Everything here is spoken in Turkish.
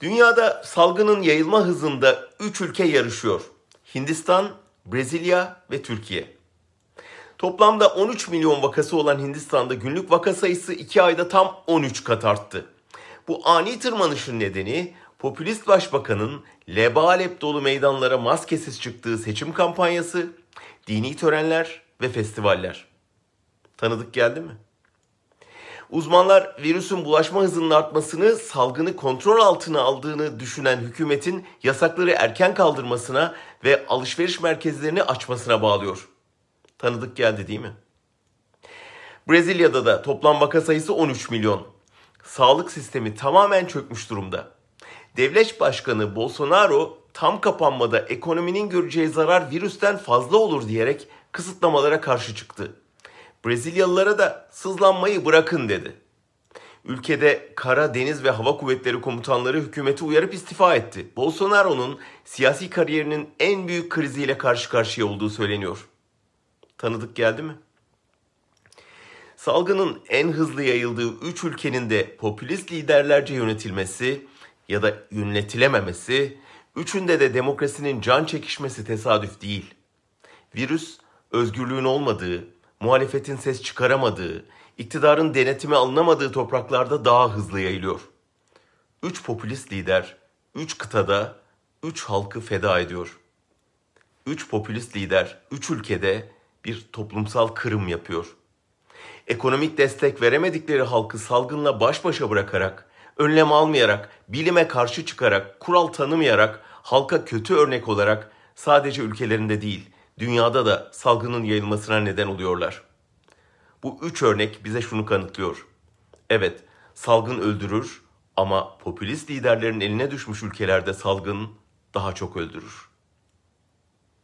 Dünyada salgının yayılma hızında 3 ülke yarışıyor. Hindistan, Brezilya ve Türkiye. Toplamda 13 milyon vakası olan Hindistan'da günlük vaka sayısı 2 ayda tam 13 kat arttı. Bu ani tırmanışın nedeni popülist başbakanın lebalep dolu meydanlara maskesiz çıktığı seçim kampanyası, dini törenler ve festivaller. Tanıdık geldi mi? Uzmanlar virüsün bulaşma hızının artmasını, salgını kontrol altına aldığını düşünen hükümetin yasakları erken kaldırmasına ve alışveriş merkezlerini açmasına bağlıyor. Tanıdık geldi değil mi? Brezilya'da da toplam vaka sayısı 13 milyon. Sağlık sistemi tamamen çökmüş durumda. Devlet Başkanı Bolsonaro tam kapanmada ekonominin göreceği zarar virüsten fazla olur diyerek kısıtlamalara karşı çıktı. Brezilyalılara da sızlanmayı bırakın dedi. Ülkede kara, deniz ve hava kuvvetleri komutanları hükümeti uyarıp istifa etti. Bolsonaro'nun siyasi kariyerinin en büyük kriziyle karşı karşıya olduğu söyleniyor. Tanıdık geldi mi? Salgının en hızlı yayıldığı 3 ülkenin de popülist liderlerce yönetilmesi ya da yönetilememesi, üçünde de demokrasinin can çekişmesi tesadüf değil. Virüs özgürlüğün olmadığı, muhalefetin ses çıkaramadığı, iktidarın denetime alınamadığı topraklarda daha hızlı yayılıyor. Üç popülist lider, üç kıtada, üç halkı feda ediyor. Üç popülist lider, üç ülkede bir toplumsal kırım yapıyor. Ekonomik destek veremedikleri halkı salgınla baş başa bırakarak, önlem almayarak, bilime karşı çıkarak, kural tanımayarak, halka kötü örnek olarak sadece ülkelerinde değil, dünyada da salgının yayılmasına neden oluyorlar. Bu üç örnek bize şunu kanıtlıyor. Evet, salgın öldürür ama popülist liderlerin eline düşmüş ülkelerde salgın daha çok öldürür.